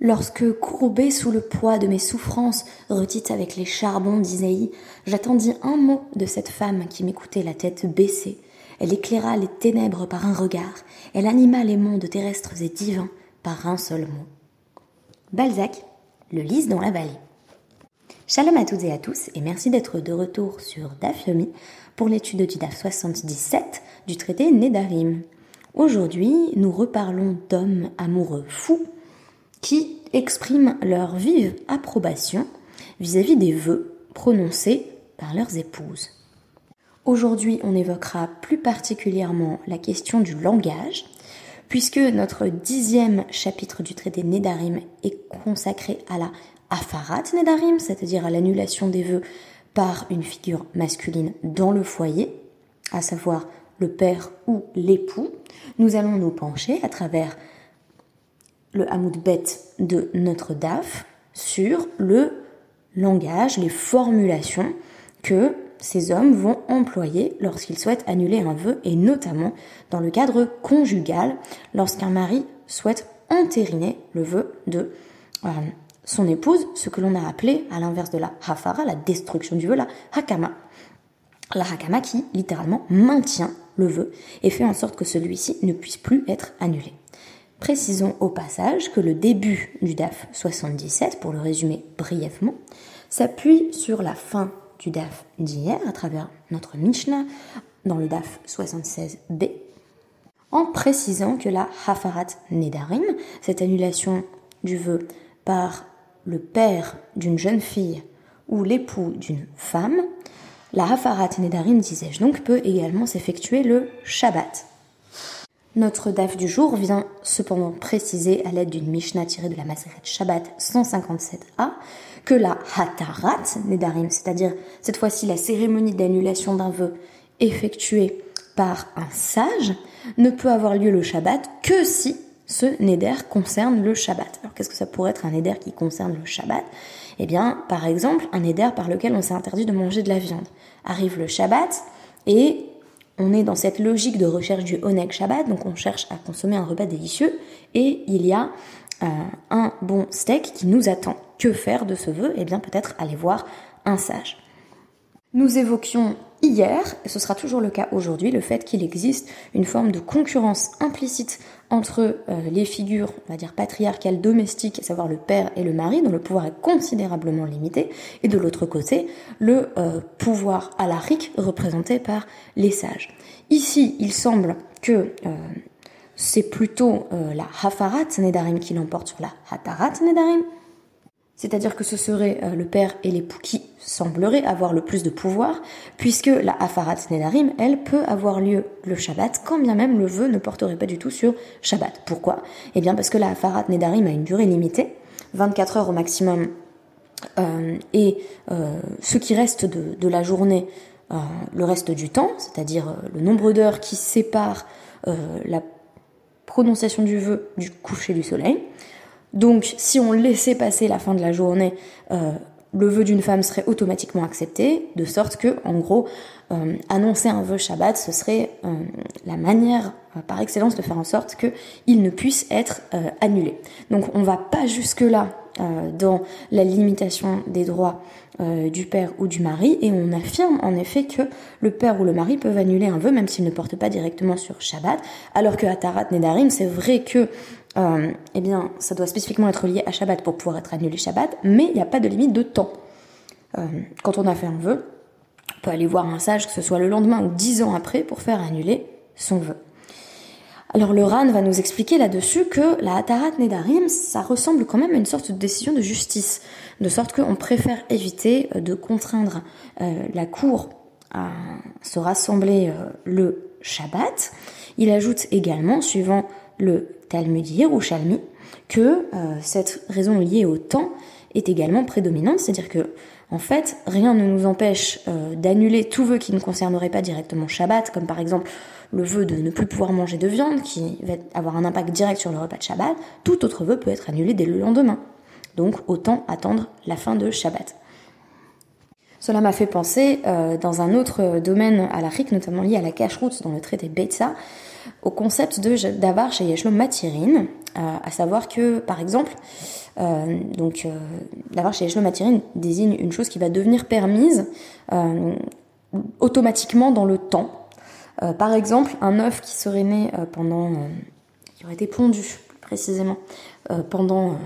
Lorsque, courbé sous le poids de mes souffrances, retites avec les charbons d'Isaïe, j'attendis un mot de cette femme qui m'écoutait la tête baissée. Elle éclaira les ténèbres par un regard, elle anima les mondes terrestres et divins par un seul mot. Balzac, le lys dans la vallée. Shalom à toutes et à tous, et merci d'être de retour sur DAF Yomi pour l'étude du DAF 77 du traité Nédarim. Aujourd'hui, nous reparlons d'hommes amoureux fous qui expriment leur vive approbation vis-à-vis des vœux prononcés par leurs épouses. Aujourd'hui, on évoquera plus particulièrement la question du langage, puisque notre dixième chapitre du traité Nédarim est consacré à la Afarat Nédarim, c'est-à-dire à l'annulation des vœux par une figure masculine dans le foyer, à savoir le père ou l'époux. Nous allons nous pencher à travers le Hamoud Bet de notre DAF sur le langage, les formulations que ces hommes vont employer lorsqu'ils souhaitent annuler un vœu et notamment dans le cadre conjugal lorsqu'un mari souhaite entériner le vœu de euh, son épouse, ce que l'on a appelé à l'inverse de la hafara, la destruction du vœu, la hakama. La hakama qui littéralement maintient le vœu et fait en sorte que celui-ci ne puisse plus être annulé. Précisons au passage que le début du DAF 77, pour le résumer brièvement, s'appuie sur la fin du DAF d'hier à travers notre Mishnah dans le DAF 76b, en précisant que la Hafarat Nedarim, cette annulation du vœu par le père d'une jeune fille ou l'époux d'une femme, la Hafarat Nedarim, disais-je donc, peut également s'effectuer le Shabbat. Notre DAF du jour vient cependant préciser à l'aide d'une Mishnah tirée de la Maseret Shabbat 157a que la Hatarat Nedarim, c'est-à-dire cette fois-ci la cérémonie d'annulation d'un vœu effectuée par un sage, ne peut avoir lieu le Shabbat que si ce Neder concerne le Shabbat. Alors qu'est-ce que ça pourrait être un Neder qui concerne le Shabbat? Eh bien, par exemple, un Neder par lequel on s'est interdit de manger de la viande. Arrive le Shabbat et on est dans cette logique de recherche du Oneg Shabbat, donc on cherche à consommer un repas délicieux et il y a euh, un bon steak qui nous attend. Que faire de ce vœu? Eh bien peut-être aller voir un sage. Nous évoquions hier, et ce sera toujours le cas aujourd'hui, le fait qu'il existe une forme de concurrence implicite entre euh, les figures, on va dire patriarcales domestiques, à savoir le père et le mari, dont le pouvoir est considérablement limité, et de l'autre côté, le euh, pouvoir alarique représenté par les sages. Ici, il semble que euh, c'est plutôt la Hafarat Nedarim qui l'emporte sur la Hatarat Nedarim, c'est-à-dire que ce serait euh, le père et l'époux qui sembleraient avoir le plus de pouvoir, puisque la Hafarat Nedarim, elle, peut avoir lieu le Shabbat, quand bien même le vœu ne porterait pas du tout sur Shabbat. Pourquoi? Eh bien parce que la Hafarat Nedarim a une durée limitée, 24 heures au maximum, euh, et euh, ce qui reste de, la journée, le reste du temps, c'est-à-dire le nombre d'heures qui séparent la prononciation du vœu du coucher du soleil, donc, si on laissait passer la fin de la journée, euh, le vœu d'une femme serait automatiquement accepté, de sorte que, en gros, euh, annoncer un vœu Shabbat, ce serait euh, la manière par excellence de faire en sorte qu'il ne puisse être annulé. Donc, on va pas jusque là dans la limitation des droits du père ou du mari, et on affirme en effet que le père ou le mari peuvent annuler un vœu même s'il ne porte pas directement sur Shabbat, alors que à Tarat Nedarim, c'est vrai que euh, eh bien, ça doit spécifiquement être lié à Shabbat pour pouvoir être annulé Shabbat, mais il n'y a pas de limite de temps. Euh, quand on a fait un vœu, on peut aller voir un sage, que ce soit le lendemain ou dix ans après, pour faire annuler son vœu. Alors le RAN va nous expliquer là-dessus que la Hatarat Nedarim, ça ressemble quand même à une sorte de décision de justice, de sorte qu'on préfère éviter euh, de contraindre la cour à se rassembler le Shabbat. Il ajoute également, suivant le Talmudir ou Shalmi, que euh, cette raison liée au temps est également prédominante, c'est-à-dire que en fait, rien ne nous empêche euh, d'annuler tout vœu qui ne concernerait pas directement Shabbat, comme par exemple le vœu de ne plus pouvoir manger de viande, qui va avoir un impact direct sur le repas de Shabbat. Tout autre vœu peut être annulé dès le lendemain. Donc autant attendre la fin de Shabbat. Cela m'a fait penser euh, dans un autre domaine à la notamment lié à la cache-route dans le traité Beitza, au concept d'avar chez Yeshlom Matirin, à savoir que, par exemple, donc d'avoir chez les matériel désigne une chose qui va devenir permise automatiquement dans le temps. Par exemple, un œuf qui serait né pendant, qui aurait été pondu précisément pendant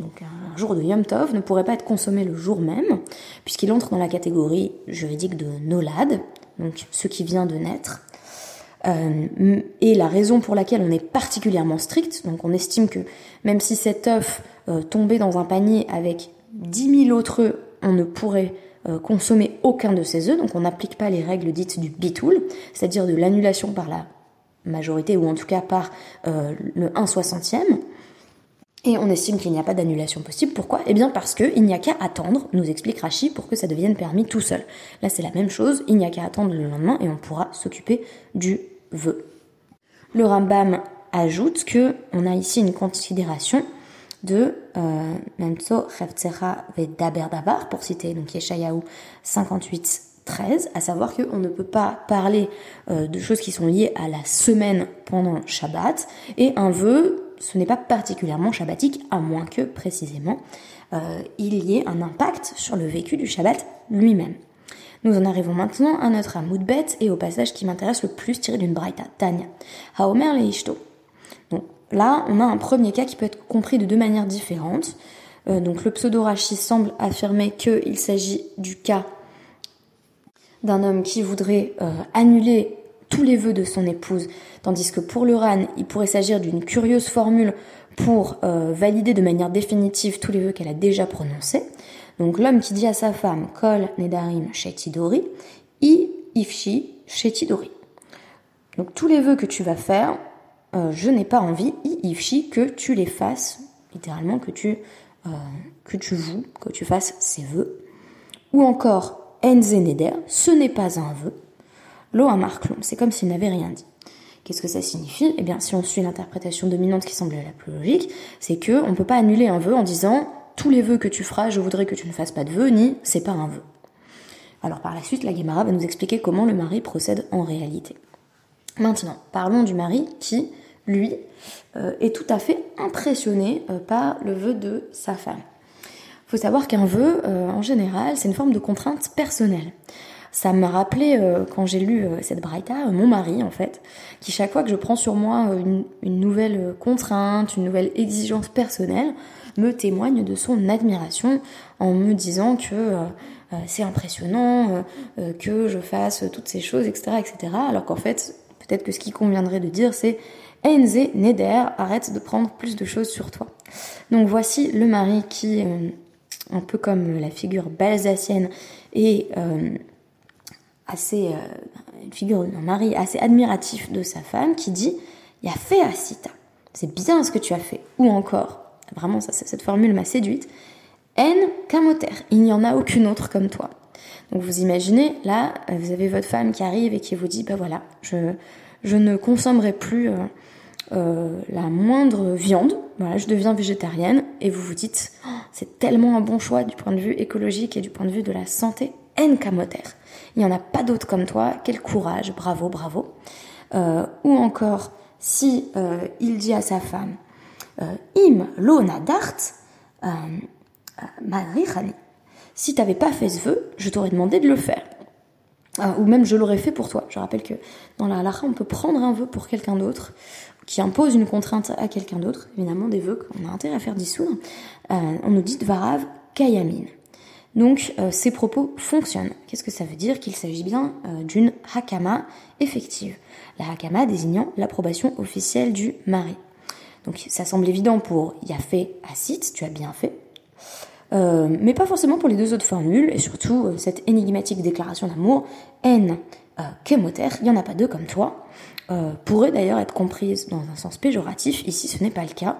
un jour de Yom Tov ne pourrait pas être consommé le jour même, puisqu'il entre dans la catégorie juridique de nolad, donc ce qui vient de naître. Euh, et la raison pour laquelle on est particulièrement strict, donc on estime que même si cet œuf euh, tombait dans un panier avec 10 000 autres œufs, on ne pourrait euh, consommer aucun de ces œufs, donc on n'applique pas les règles dites du bitoul, c'est-à-dire de l'annulation par la majorité, ou en tout cas par le 1 soixantième. Et on estime qu'il n'y a pas d'annulation possible. Pourquoi? Eh bien parce qu'il n'y a qu'à attendre, nous explique Rachi, pour que ça devienne permis tout seul. Là c'est la même chose, il n'y a qu'à attendre le lendemain et on pourra s'occuper du vœu. Le Rambam ajoute que on a ici une considération de euh, Memso Vedaber Dabar, pour citer donc Yeshayahu 58 13, à savoir qu'on ne peut pas parler euh, de choses qui sont liées à la semaine pendant Shabbat, et un vœu ce n'est pas particulièrement shabbatique, à moins que précisément euh, il y ait un impact sur le vécu du Shabbat lui-même. Nous en arrivons maintenant à notre Amoudbet et au passage qui m'intéresse le plus tiré d'une braïta, Tanya. Haomer leishto. Donc là, on a un premier cas qui peut être compris de deux manières différentes. Euh, donc le pseudo-rachi semble affirmer qu'il s'agit du cas d'un homme qui voudrait euh, annuler tous les vœux de son épouse, tandis que pour le RAN, il pourrait s'agir d'une curieuse formule pour euh, valider de manière définitive tous les vœux qu'elle a déjà prononcés. Donc l'homme qui dit à sa femme Kol Nedarim Shetidori, I Ifshi Shetidori. Donc tous les vœux que tu vas faire, euh, je n'ai pas envie, Ifshi, que tu les fasses, littéralement que tu, euh, que tu joues, que tu fasses ces vœux. Ou encore Enze Neder, ce n'est pas un vœu. Lo c'est comme s'il n'avait rien dit. Qu'est-ce que ça signifie? Eh bien, si on suit l'interprétation dominante qui semble la plus logique, c'est que on peut pas annuler un vœu en disant tous les vœux que tu feras, je voudrais que tu ne fasses pas de vœux, ni c'est pas un vœu. Alors par la suite, la Guémara va nous expliquer comment le mari procède en réalité. Maintenant, parlons du mari qui, lui, euh, est tout à fait impressionné euh, par le vœu de sa femme. Il faut savoir qu'un vœu, euh, en général, c'est une forme de contrainte personnelle ça m'a rappelé, quand j'ai lu cette braïta, mon mari en fait, qui chaque fois que je prends sur moi une, nouvelle contrainte, une nouvelle exigence personnelle, me témoigne de son admiration en me disant que c'est impressionnant, que je fasse toutes ces choses, etc. etc. alors qu'en fait, peut-être que ce qui conviendrait de dire c'est Enze Neder, arrête de prendre plus de choses sur toi. Donc voici le mari qui, un peu comme la figure balsacienne, et assez, euh, une figure d'un mari assez admiratif de sa femme qui dit Il a fait Asita, c'est bien ce que tu as fait. Ou encore, vraiment, ça, cette formule m'a séduite En Kamoter, il n'y en a aucune autre comme toi. Donc vous imaginez, là, euh, vous avez votre femme qui arrive et qui vous dit Bah voilà, je, je ne consommerai plus. Euh, la moindre viande, voilà, je deviens végétarienne, et vous vous dites, oh, c'est tellement un bon choix du point de vue écologique et du point de vue de la santé. En Kamoter. Il n'y en a pas d'autre comme toi, quel courage, bravo, bravo. Euh, ou encore, si euh, il dit à sa femme, euh, Im lona dart, si tu n'avais pas fait ce vœu, je t'aurais demandé de le faire. ou même je l'aurais fait pour toi. Je rappelle que dans la halakha, on peut prendre un vœu pour quelqu'un d'autre, qui impose une contrainte à quelqu'un d'autre, évidemment des vœux qu'on a intérêt à faire dissoudre. on nous dit Dvarav Kayamin. Donc euh, ces propos fonctionnent. Qu'est-ce que ça veut dire Qu'il s'agit bien euh, d'une hakama effective. La hakama désignant l'approbation officielle du mari. Donc ça semble évident pour Yafé Asit, tu as bien fait. Euh, mais pas forcément pour les deux autres formules, et surtout cette énigmatique déclaration d'amour, N Kemoter, il n'y en a pas deux comme toi, pourrait d'ailleurs être comprise dans un sens péjoratif, ici ce n'est pas le cas.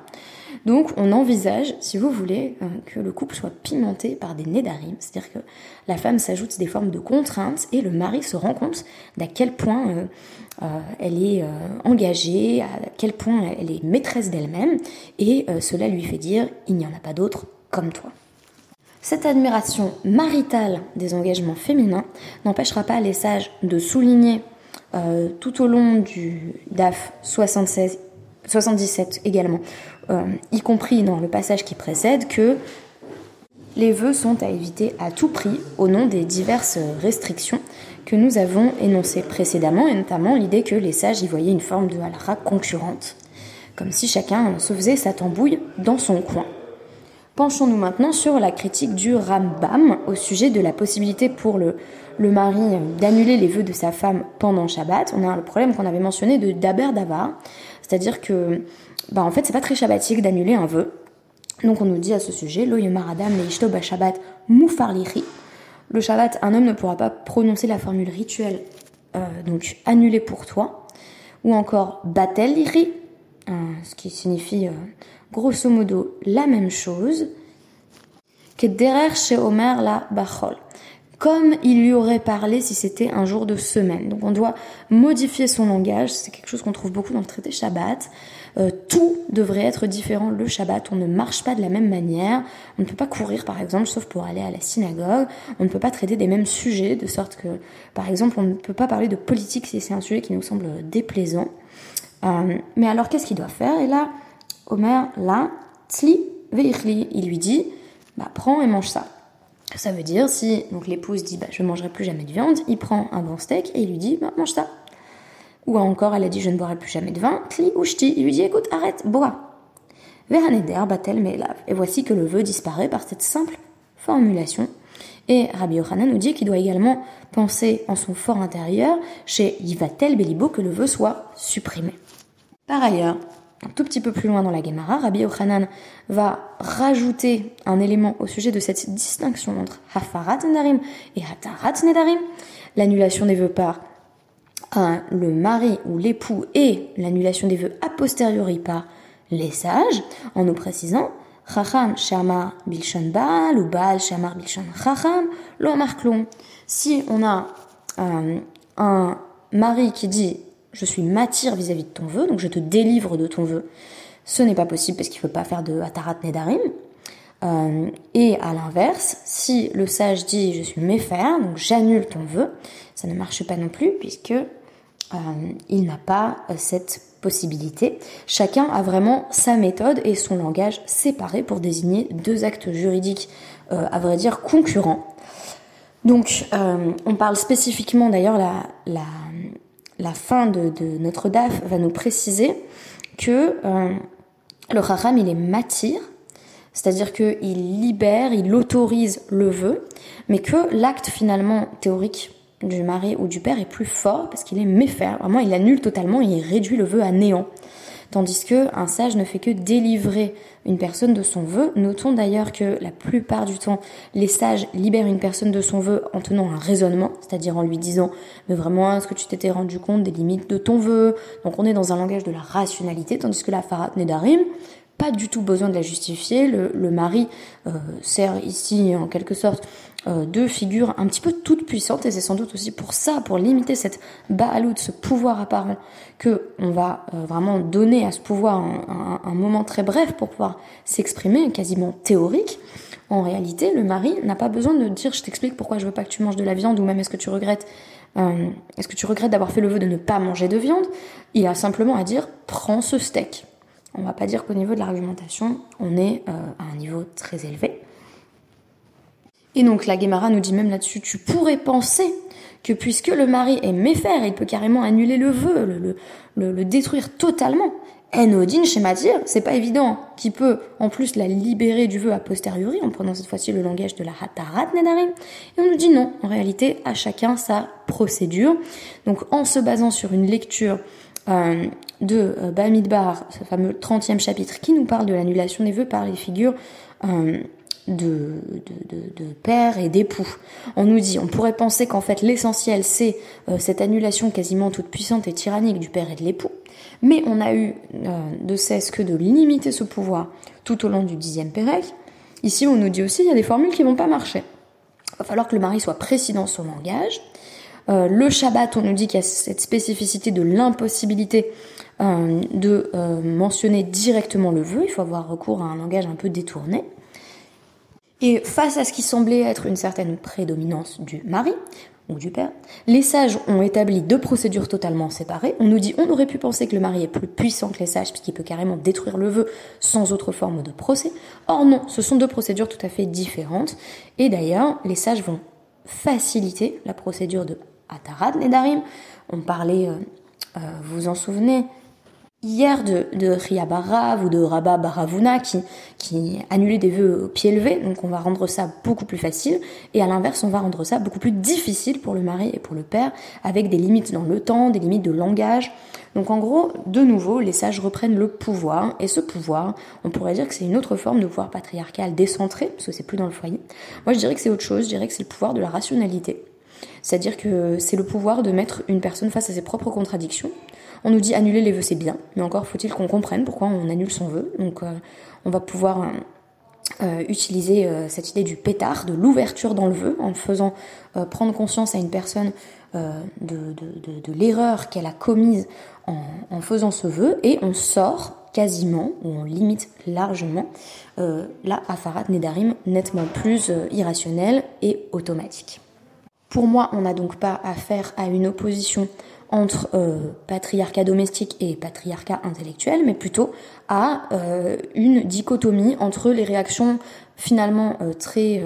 Donc on envisage, si vous voulez, euh, que le couple soit pimenté par des nédarim, c'est-à-dire que la femme s'ajoute des formes de contraintes et le mari se rend compte d'à quel point euh, euh, elle est engagée, à quel point elle est maîtresse d'elle-même, et cela lui fait dire il n'y en a pas d'autre comme toi. Cette admiration maritale des engagements féminins n'empêchera pas les sages de souligner tout au long du DAF 76 77 également, y compris dans le passage qui précède, que les vœux sont à éviter à tout prix au nom des diverses restrictions que nous avons énoncées précédemment, et notamment l'idée que les sages y voyaient une forme de halakha concurrente, comme si chacun se faisait sa tambouille dans son coin. Penchons-nous maintenant sur la critique du Rambam au sujet de la possibilité pour le, le mari d'annuler les vœux de sa femme pendant Shabbat. On a le problème qu'on avait mentionné de Daber Davar, c'est-à-dire que, bah en fait, c'est pas très shabbatique d'annuler un vœu. Donc on nous dit à ce sujet, Lo Adam le ba Shabbat mufarlichi. Le Shabbat, un homme ne pourra pas prononcer la formule rituelle, euh, donc annulée pour toi, ou encore batel lichi, euh, ce qui signifie euh, grosso modo la même chose que derer chez Omer la bachol comme il lui aurait parlé si c'était un jour de semaine. Donc on doit modifier son langage, c'est quelque chose qu'on trouve beaucoup dans le traité Shabbat. Euh, tout devrait être différent le Shabbat, on ne marche pas de la même manière, on ne peut pas courir par exemple sauf pour aller à la synagogue, on ne peut pas traiter des mêmes sujets de sorte que par exemple on ne peut pas parler de politique si c'est un sujet qui nous semble déplaisant. Euh, mais alors qu'est-ce qu'il doit faire? Et là, Omer, là, tzli veichli, il lui dit, bah prends et mange ça. Ça veut dire, si l'épouse dit bah, je ne mangerai plus jamais de viande, il prend un bon steak et il lui dit bah, mange ça. Ou encore, elle a dit je ne boirai plus jamais de vin, kli ou shti, il lui dit écoute, arrête, bois. Veraneder batel me'elav. Et voici que le vœu disparaît par cette simple formulation. Et Rabbi Yochanan nous dit qu'il doit également penser en son fort intérieur, chez Yivatel Belibo, que le vœu soit supprimé. Par ailleurs, un tout petit peu plus loin dans la Gemara, Rabbi Yochanan va rajouter un élément au sujet de cette distinction entre Hafarat Nedarim et Hatarat Nedarim, l'annulation des vœux par le mari ou l'époux et l'annulation des vœux a posteriori par les sages, en nous précisant Chacham Shamar Bilshon Baal ou Baal Shamar Bilshon Chacham, lo Si on a euh, un mari qui dit je suis matière vis-à-vis de ton vœu, donc je te délivre de ton vœu. Ce n'est pas possible parce qu'il ne faut pas faire de Atarat Nedarim. Euh, et à l'inverse, si le sage dit je suis méfaire, donc j'annule ton vœu, ça ne marche pas non plus puisque euh, il n'a pas euh, cette possibilité. Chacun a vraiment sa méthode et son langage séparé pour désigner deux actes juridiques, à vrai dire, concurrents. Donc, on parle spécifiquement d'ailleurs la la fin de, notre DAF va nous préciser que euh, le Raham, il est matir, c'est-à-dire qu'il libère, il autorise le vœu, mais que l'acte finalement théorique du mari ou du père est plus fort parce qu'il est méfaire. Vraiment, il annule totalement il réduit le vœu à néant. Tandis que un sage ne fait que délivrer une personne de son vœu. Notons d'ailleurs que la plupart du temps, les sages libèrent une personne de son vœu en tenant un raisonnement, c'est-à-dire en lui disant mais vraiment est-ce que tu t'étais rendu compte des limites de ton vœu? Donc on est dans un langage de la rationalité, tandis que la Farat Nedarim, pas du tout besoin de la justifier. Le, mari euh, sert ici en quelque sorte deux figures un petit peu toutes puissantes et c'est sans doute aussi pour ça, pour limiter cette baalout, ce pouvoir apparent que on va euh, vraiment donner à ce pouvoir un, un, moment très bref pour pouvoir s'exprimer, quasiment théorique. En réalité, le mari n'a pas besoin de dire je t'explique pourquoi je veux pas que tu manges de la viande ou même est-ce que tu regrettes euh, est-ce que tu regrettes d'avoir fait le vœu de ne pas manger de viande? Il a simplement à dire prends ce steak. On va pas dire qu'au niveau de l'argumentation, on est à un niveau très élevé. Et donc la Guémara nous dit même là-dessus, tu pourrais penser que puisque le mari est méfaire, il peut carrément annuler le vœu, le, le, détruire totalement. Enodine chez Matir, c'est pas évident qu'il peut en plus la libérer du vœu a posteriori, en prenant cette fois-ci le langage de la Hatarat Nedarim. Et on nous dit non, en réalité, à chacun sa procédure. Donc en se basant sur une lecture euh, de euh, Bamidbar, ce fameux 30e chapitre qui nous parle de l'annulation des vœux par les figures euh, de, de, de, père et d'époux. On nous dit, on pourrait penser qu'en fait l'essentiel c'est euh, cette annulation quasiment toute puissante et tyrannique du père et de l'époux, mais on a eu euh, de cesse que de limiter ce pouvoir tout au long du dixième pérec. Ici on nous dit aussi, il y a des formules qui vont pas marcher. Il va falloir que le mari soit précis dans son langage. Euh, le Shabbat, on nous dit qu'il y a cette spécificité de l'impossibilité de mentionner directement le vœu. Il faut avoir recours à un langage un peu détourné. Et face à ce qui semblait être une certaine prédominance du mari, ou du père. Les sages ont établi deux procédures totalement séparées. On nous dit on aurait pu penser que le mari est plus puissant que les sages puisqu'il peut carrément détruire le vœu sans autre forme de procès. Or non, ce sont deux procédures tout à fait différentes. Et d'ailleurs, les sages vont faciliter la procédure de Atarat Nedarim. On parlait, euh, euh, vous en souvenez, hier de, de Ria Barav ou de Rabba Baravuna qui, qui des vœux au pied levé, donc on va rendre ça beaucoup plus facile, et à l'inverse on va rendre ça beaucoup plus difficile pour le mari et pour le père, avec des limites dans le temps, des limites de langage. Donc en gros, de nouveau, les sages reprennent le pouvoir, et ce pouvoir, on pourrait dire que c'est une autre forme de pouvoir patriarcal décentré, parce que c'est plus dans le foyer. Moi je dirais que c'est autre chose, je dirais que c'est le pouvoir de la rationalité. C'est-à-dire que c'est le pouvoir de mettre une personne face à ses propres contradictions, on nous dit annuler les vœux, c'est bien, mais encore faut-il qu'on comprenne pourquoi on annule son vœu. Donc euh, on va pouvoir euh, euh, utiliser cette idée du pétard, de l'ouverture dans le vœu, en faisant prendre conscience à une personne de, l'erreur qu'elle a commise en, faisant ce vœu, et on sort quasiment, ou on limite largement, la Afarat Nedarim nettement plus irrationnelle et automatique. Pour moi, on n'a donc pas affaire à une opposition entre euh, patriarcat domestique et patriarcat intellectuel, mais plutôt à euh, une dichotomie entre les réactions finalement euh, très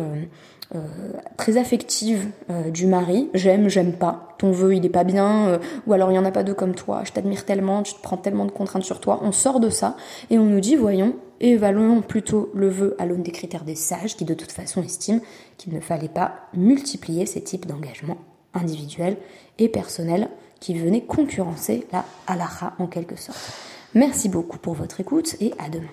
très affectives du mari, j'aime, j'aime pas, ton vœu il est pas bien, ou alors il y en a pas deux comme toi, je t'admire tellement, tu te prends tellement de contraintes sur toi, on sort de ça et on nous dit voyons, évaluons plutôt le vœu à l'aune des critères des sages qui de toute façon estiment qu'il ne fallait pas multiplier ces types d'engagements individuels et personnels qui venait concurrencer la halakha en quelque sorte. Merci beaucoup pour votre écoute et à demain.